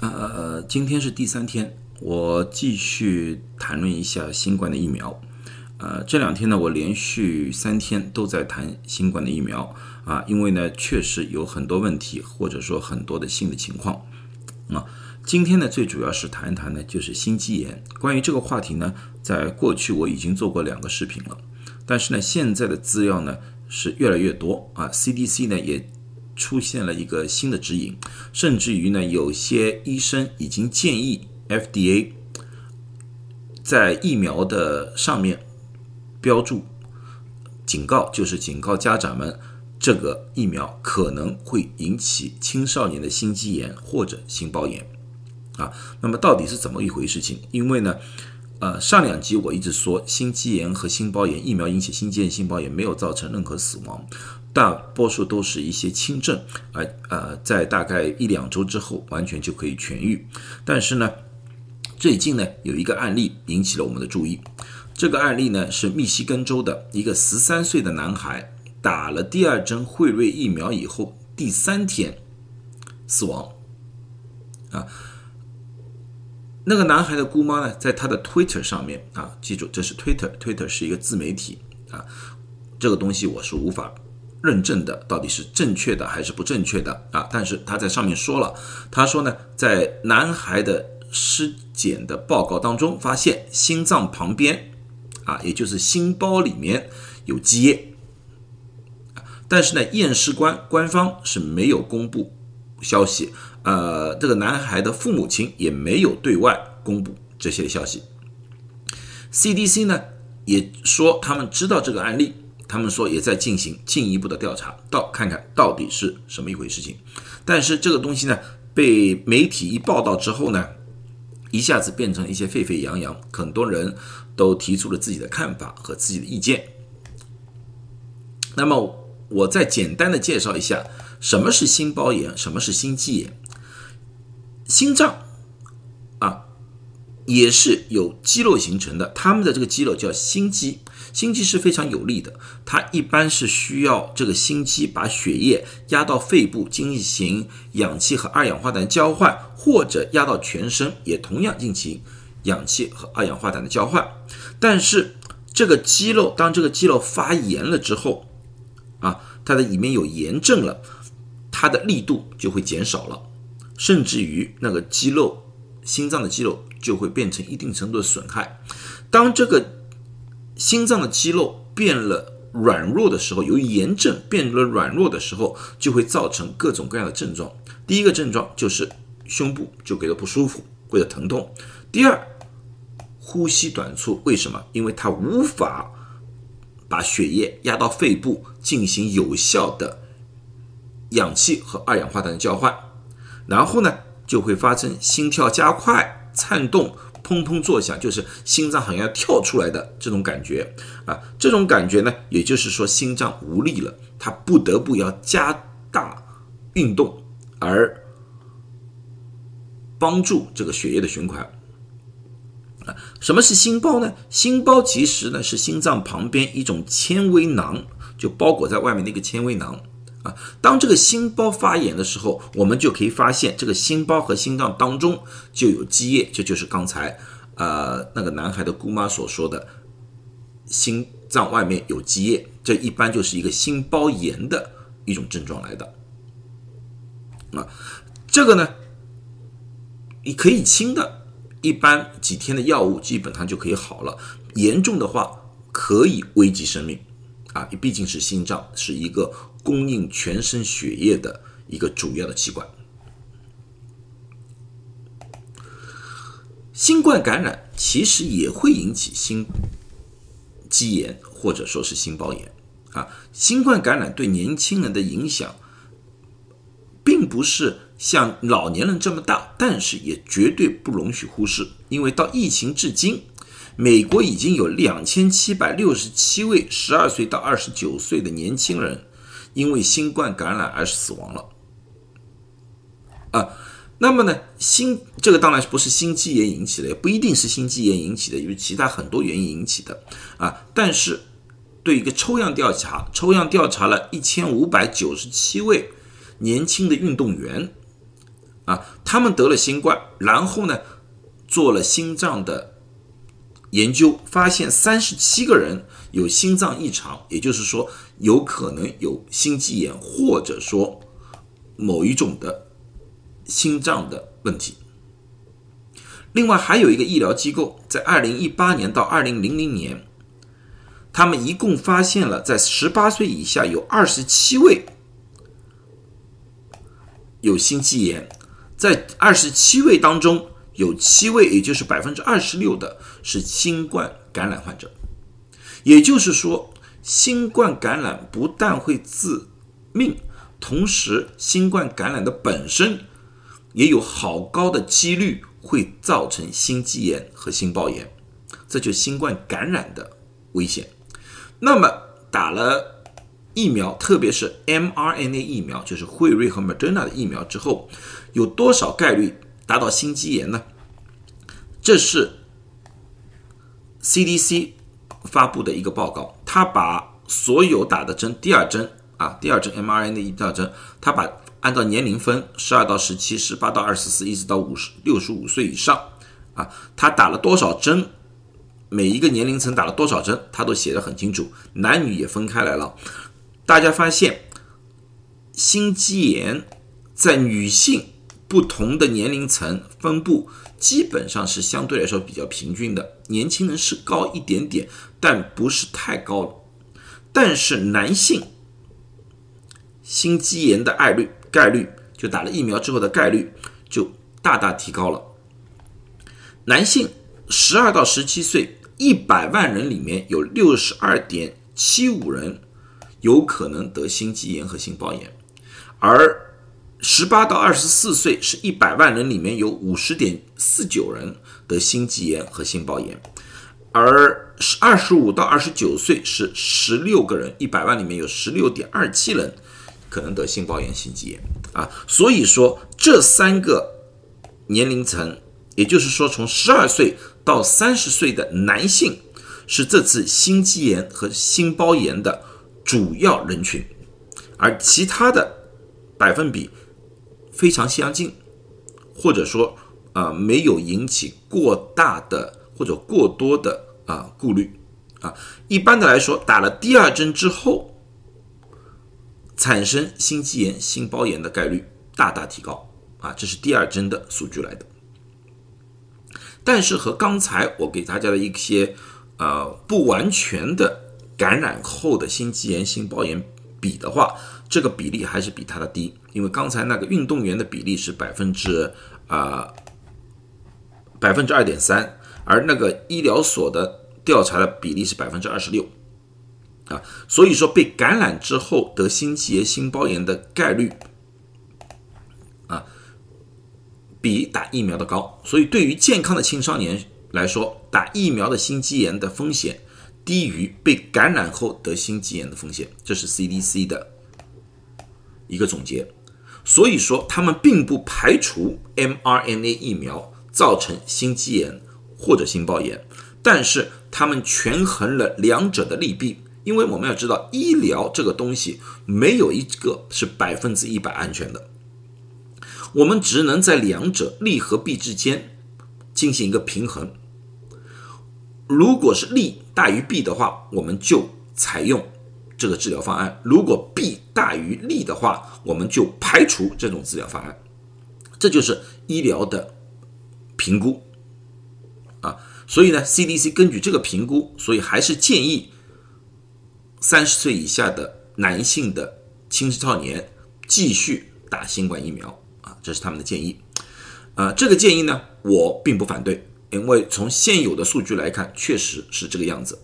呃，今天是第三天，我继续谈论一下新冠的疫苗。呃，这两天呢，我连续三天都在谈新冠的疫苗啊，因为呢，确实有很多问题，或者说很多的新的情况啊。今天呢，最主要是谈一谈呢，就是心肌炎。关于这个话题呢，在过去我已经做过两个视频了，但是呢，现在的资料呢是越来越多啊，CDC 呢也。出现了一个新的指引，甚至于呢，有些医生已经建议 FDA 在疫苗的上面标注警告，就是警告家长们，这个疫苗可能会引起青少年的心肌炎或者心包炎啊。那么到底是怎么一回事？情？因为呢，呃，上两集我一直说心肌炎和心包炎，疫苗引起心肌炎、心包炎没有造成任何死亡。大多数都是一些轻症，而呃，在大概一两周之后完全就可以痊愈。但是呢，最近呢有一个案例引起了我们的注意。这个案例呢是密西根州的一个十三岁的男孩，打了第二针辉瑞疫苗以后，第三天死亡。啊，那个男孩的姑妈呢，在他的 Twitter 上面啊，记住这是 Twitter，Twitter 是一个自媒体啊，这个东西我是无法。认证的到底是正确的还是不正确的啊？但是他在上面说了，他说呢，在男孩的尸检的报告当中发现心脏旁边啊，也就是心包里面有积液，但是呢，验尸官官方是没有公布消息，呃，这个男孩的父母亲也没有对外公布这些消息。CDC 呢也说他们知道这个案例。他们说也在进行进一步的调查，到看看到底是什么一回事情。但是这个东西呢，被媒体一报道之后呢，一下子变成一些沸沸扬扬，很多人都提出了自己的看法和自己的意见。那么我再简单的介绍一下，什么是心包炎，什么是心肌炎。心脏啊，也是由肌肉形成的，他们的这个肌肉叫心肌。心肌是非常有力的，它一般是需要这个心肌把血液压到肺部进行氧气和二氧化碳交换，或者压到全身也同样进行氧气和二氧化碳的交换。但是这个肌肉当这个肌肉发炎了之后，啊，它的里面有炎症了，它的力度就会减少了，甚至于那个肌肉心脏的肌肉就会变成一定程度的损害。当这个心脏的肌肉变了软弱的时候，由于炎症变了软弱的时候，就会造成各种各样的症状。第一个症状就是胸部就觉得不舒服或者疼痛。第二，呼吸短促，为什么？因为它无法把血液压到肺部进行有效的氧气和二氧化碳的交换。然后呢，就会发生心跳加快、颤动。砰砰作响，就是心脏好像要跳出来的这种感觉啊！这种感觉呢，也就是说心脏无力了，它不得不要加大运动，而帮助这个血液的循环啊。什么是心包呢？心包其实呢是心脏旁边一种纤维囊，就包裹在外面的一个纤维囊。啊，当这个心包发炎的时候，我们就可以发现这个心包和心脏当中就有积液，这就是刚才呃那个男孩的姑妈所说的，心脏外面有积液，这一般就是一个心包炎的一种症状来的。啊，这个呢，你可以轻的，一般几天的药物基本上就可以好了，严重的话可以危及生命。啊，毕竟是心脏是一个供应全身血液的一个主要的器官。新冠感染其实也会引起心肌炎或者说是心包炎啊。新冠感染对年轻人的影响，并不是像老年人这么大，但是也绝对不容许忽视，因为到疫情至今。美国已经有两千七百六十七位十二岁到二十九岁的年轻人因为新冠感染而死亡了。啊，那么呢，心这个当然不是心肌炎引起的，也不一定是心肌炎引起的，因为其他很多原因引起的。啊，但是对一个抽样调查，抽样调查了一千五百九十七位年轻的运动员，啊，他们得了新冠，然后呢做了心脏的研究，发现三十七个人有心脏异常，也就是说有可能有心肌炎，或者说某一种的心脏的问题。另外还有一个医疗机构，在二零一八年到二零零零年，他们一共发现了在十八岁以下有二十七位有心肌炎，在二十七位当中有七位，也就是百分之二十六的是新冠感染患者。也就是说，新冠感染不但会致命，同时新冠感染的本身也有好高的几率。会造成心肌炎和心包炎，这就新冠感染的危险。那么打了疫苗，特别是 mRNA 疫苗，就是辉瑞和 Moderna 的疫苗之后，有多少概率达到心肌炎呢？这是 CDC 发布的一个报告，他把所有打的针，第二针啊，第二针 mRNA 一二针，他把。按照年龄分，十二到十七，十八到二十四，一直到五十六十五岁以上，啊，他打了多少针？每一个年龄层打了多少针？他都写的很清楚，男女也分开来了。大家发现，心肌炎在女性不同的年龄层分布基本上是相对来说比较平均的，年轻人是高一点点，但不是太高了。但是男性心肌炎的概率。概率就打了疫苗之后的概率就大大提高了。男性十二到十七岁，一百万人里面有六十二点七五人有可能得心肌炎和心包炎，而十八到二十四岁是一百万人里面有五十点四九人得心肌炎和心包炎，而二十五到二十九岁是十六个人，一百万里面有十六点二七人。可能得心包炎、心肌炎啊，所以说这三个年龄层，也就是说从十二岁到三十岁的男性，是这次心肌炎和心包炎的主要人群，而其他的百分比非常相近，或者说啊没有引起过大的或者过多的啊顾虑啊。一般的来说，打了第二针之后。产生心肌炎、心包炎的概率大大提高啊！这是第二针的数据来的。但是和刚才我给大家的一些呃不完全的感染后的心肌炎、心包炎比的话，这个比例还是比它的低。因为刚才那个运动员的比例是百分之啊百分之二点三，而那个医疗所的调查的比例是百分之二十六。啊，所以说被感染之后得心肌炎、心包炎的概率啊，比打疫苗的高。所以对于健康的青少年来说，打疫苗的心肌炎的风险低于被感染后得心肌炎的风险。这是 CDC 的一个总结。所以说，他们并不排除 mRNA 疫苗造成心肌炎或者心包炎，但是他们权衡了两者的利弊。因为我们要知道，医疗这个东西没有一个是百分之一百安全的，我们只能在两者利和弊之间进行一个平衡。如果是利大于弊的话，我们就采用这个治疗方案；如果弊大于利的话，我们就排除这种治疗方案。这就是医疗的评估啊。所以呢，CDC 根据这个评估，所以还是建议。三十岁以下的男性的青少年继续打新冠疫苗啊，这是他们的建议。啊，这个建议呢，我并不反对，因为从现有的数据来看，确实是这个样子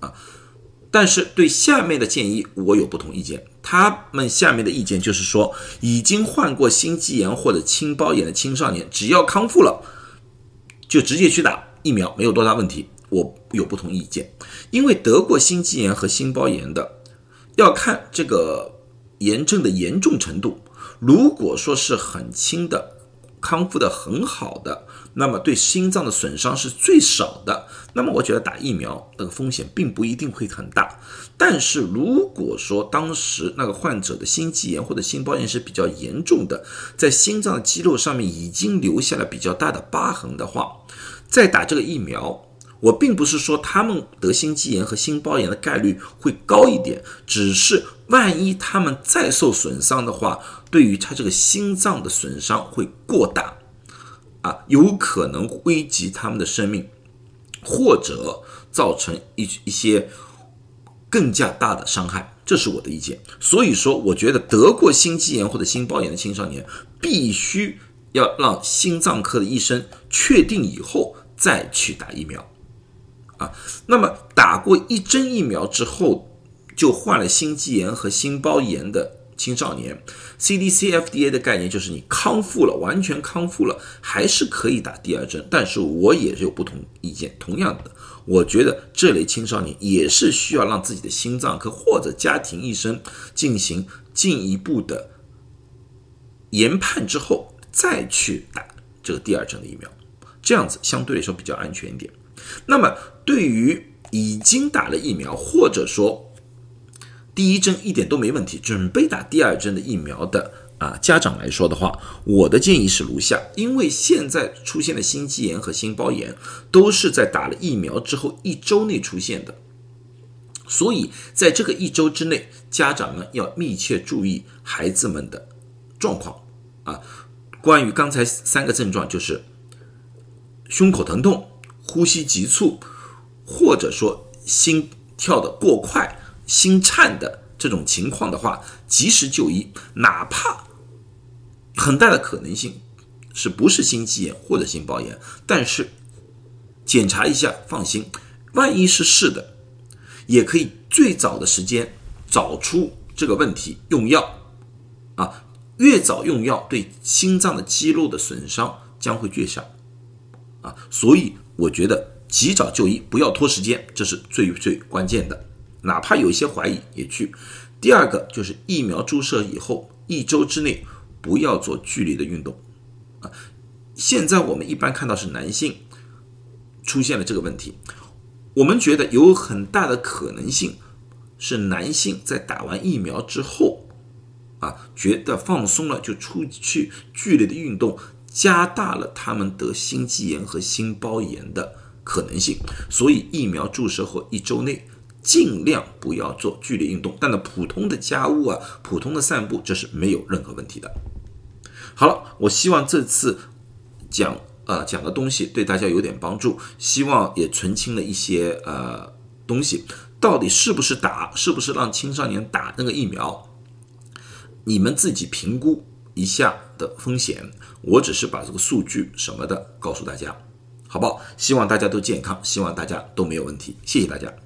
啊。但是对下面的建议，我有不同意见。他们下面的意见就是说，已经患过心肌炎或者心包炎的青少年，只要康复了，就直接去打疫苗，没有多大问题。我有不同意见，因为得过心肌炎和心包炎的，要看这个炎症的严重程度。如果说是很轻的，康复的很好的，那么对心脏的损伤是最少的，那么我觉得打疫苗那个风险并不一定会很大。但是如果说当时那个患者的心肌炎或者心包炎是比较严重的，在心脏的肌肉上面已经留下了比较大的疤痕的话，再打这个疫苗。我并不是说他们得心肌炎和心包炎的概率会高一点，只是万一他们再受损伤的话，对于他这个心脏的损伤会过大，啊，有可能危及他们的生命，或者造成一一些更加大的伤害，这是我的意见。所以说，我觉得得过心肌炎或者心包炎的青少年，必须要让心脏科的医生确定以后再去打疫苗。啊，那么打过一针疫苗之后就患了心肌炎和心包炎的青少年，CDC、FDA 的概念就是你康复了，完全康复了，还是可以打第二针。但是我也是有不同意见，同样的，我觉得这类青少年也是需要让自己的心脏科或者家庭医生进行进一步的研判之后再去打这个第二针的疫苗，这样子相对来说比较安全一点。那么，对于已经打了疫苗，或者说第一针一点都没问题，准备打第二针的疫苗的啊家长来说的话，我的建议是如下：因为现在出现的心肌炎和心包炎都是在打了疫苗之后一周内出现的，所以在这个一周之内，家长们要密切注意孩子们的状况啊。关于刚才三个症状，就是胸口疼痛。呼吸急促，或者说心跳的过快、心颤的这种情况的话，及时就医，哪怕很大的可能性是不是心肌炎或者心包炎，但是检查一下，放心，万一是是的，也可以最早的时间找出这个问题，用药啊，越早用药，对心脏的肌肉的损伤将会越小啊，所以。我觉得及早就医，不要拖时间，这是最最关键的。哪怕有一些怀疑也去。第二个就是疫苗注射以后一周之内不要做剧烈的运动啊。现在我们一般看到是男性出现了这个问题，我们觉得有很大的可能性是男性在打完疫苗之后啊，觉得放松了就出去剧烈的运动。加大了他们得心肌炎和心包炎的可能性，所以疫苗注射后一周内尽量不要做剧烈运动。但呢，普通的家务啊，普通的散步，这是没有任何问题的。好了，我希望这次讲呃讲的东西对大家有点帮助，希望也澄清了一些呃东西，到底是不是打，是不是让青少年打那个疫苗，你们自己评估一下的风险。我只是把这个数据什么的告诉大家，好不好？希望大家都健康，希望大家都没有问题。谢谢大家。